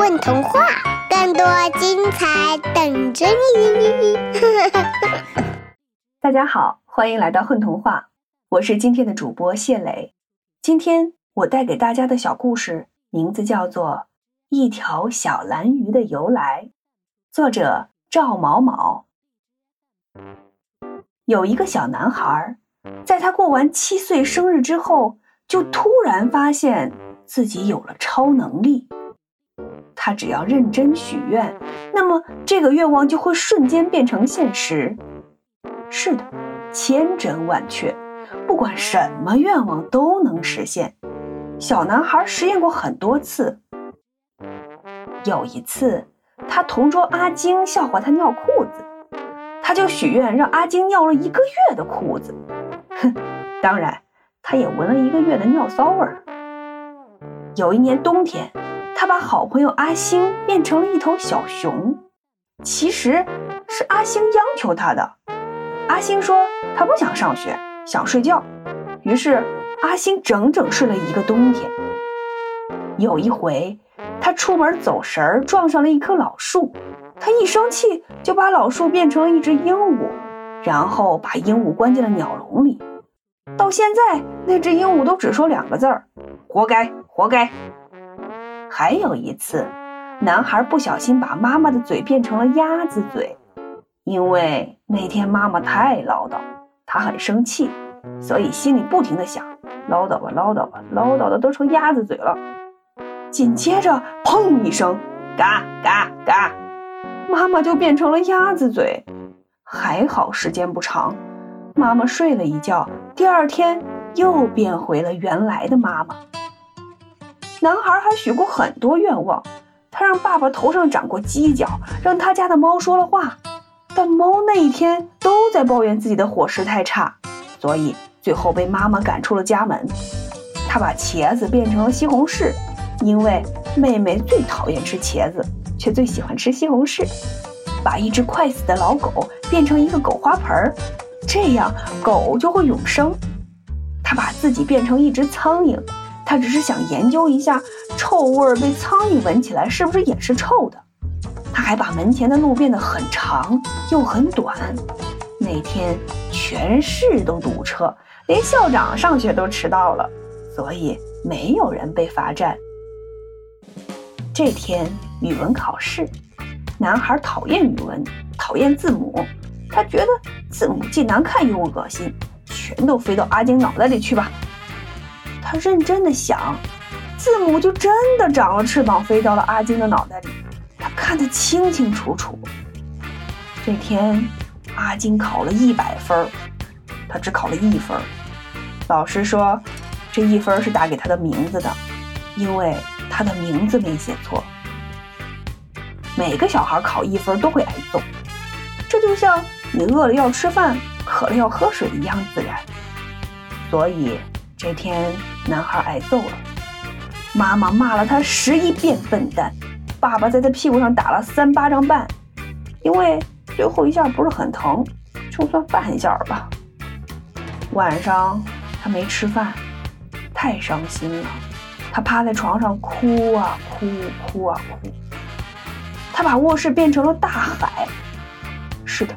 混童话，更多精彩等着你！大家好，欢迎来到混童话，我是今天的主播谢磊。今天我带给大家的小故事名字叫做《一条小蓝鱼的由来》，作者赵某某。有一个小男孩，在他过完七岁生日之后，就突然发现自己有了超能力。他只要认真许愿，那么这个愿望就会瞬间变成现实。是的，千真万确，不管什么愿望都能实现。小男孩实验过很多次。有一次，他同桌阿晶笑话他尿裤子，他就许愿让阿晶尿了一个月的裤子。哼，当然，他也闻了一个月的尿骚味儿。有一年冬天。他把好朋友阿星变成了一头小熊，其实是阿星央求他的。阿星说他不想上学，想睡觉，于是阿星整整睡了一个冬天。有一回，他出门走神儿，撞上了一棵老树，他一生气就把老树变成了一只鹦鹉，然后把鹦鹉关进了鸟笼里。到现在，那只鹦鹉都只说两个字儿：活该，活该。还有一次，男孩不小心把妈妈的嘴变成了鸭子嘴，因为那天妈妈太唠叨，他很生气，所以心里不停的想：唠叨吧，唠叨吧，唠叨的都成鸭子嘴了。紧接着，砰一声，嘎嘎嘎，妈妈就变成了鸭子嘴。还好时间不长，妈妈睡了一觉，第二天又变回了原来的妈妈。男孩还许过很多愿望，他让爸爸头上长过犄角，让他家的猫说了话，但猫那一天都在抱怨自己的伙食太差，所以最后被妈妈赶出了家门。他把茄子变成了西红柿，因为妹妹最讨厌吃茄子，却最喜欢吃西红柿。把一只快死的老狗变成一个狗花盆儿，这样狗就会永生。他把自己变成一只苍蝇。他只是想研究一下臭味儿被苍蝇闻起来是不是也是臭的。他还把门前的路变得很长又很短。那天全市都堵车，连校长上学都迟到了，所以没有人被罚站。这天语文考试，男孩讨厌语文，讨厌字母，他觉得字母既难看又恶心，全都飞到阿晶脑袋里去吧。他认真的想，字母就真的长了翅膀，飞到了阿金的脑袋里。他看得清清楚楚。这天，阿金考了一百分，他只考了一分。老师说，这一分是打给他的名字的，因为他的名字没写错。每个小孩考一分都会挨揍，这就像你饿了要吃饭，渴了要喝水一样自然。所以。这天，男孩挨揍了，妈妈骂了他十一遍笨蛋，爸爸在他屁股上打了三巴掌半，因为最后一下不是很疼，就算半下吧。晚上他没吃饭，太伤心了，他趴在床上哭啊哭，哭啊哭。他把卧室变成了大海，是的，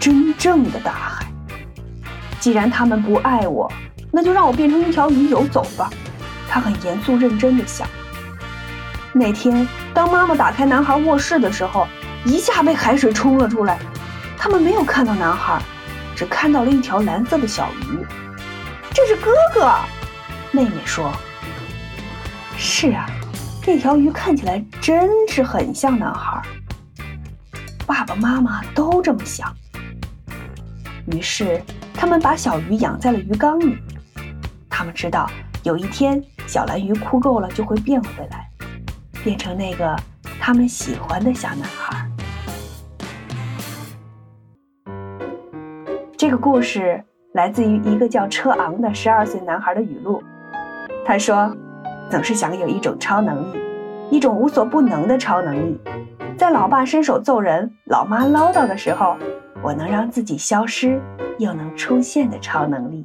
真正的大海。既然他们不爱我。那就让我变成一条鱼游走吧，他很严肃认真的想。那天，当妈妈打开男孩卧室的时候，一下被海水冲了出来。他们没有看到男孩，只看到了一条蓝色的小鱼。这是哥哥，妹妹说。是啊，这条鱼看起来真是很像男孩。爸爸妈妈都这么想。于是，他们把小鱼养在了鱼缸里。他们知道，有一天小蓝鱼哭够了就会变回来，变成那个他们喜欢的小男孩。这个故事来自于一个叫车昂的十二岁男孩的语录。他说：“总是想有一种超能力，一种无所不能的超能力，在老爸伸手揍人、老妈唠叨的时候，我能让自己消失又能出现的超能力。”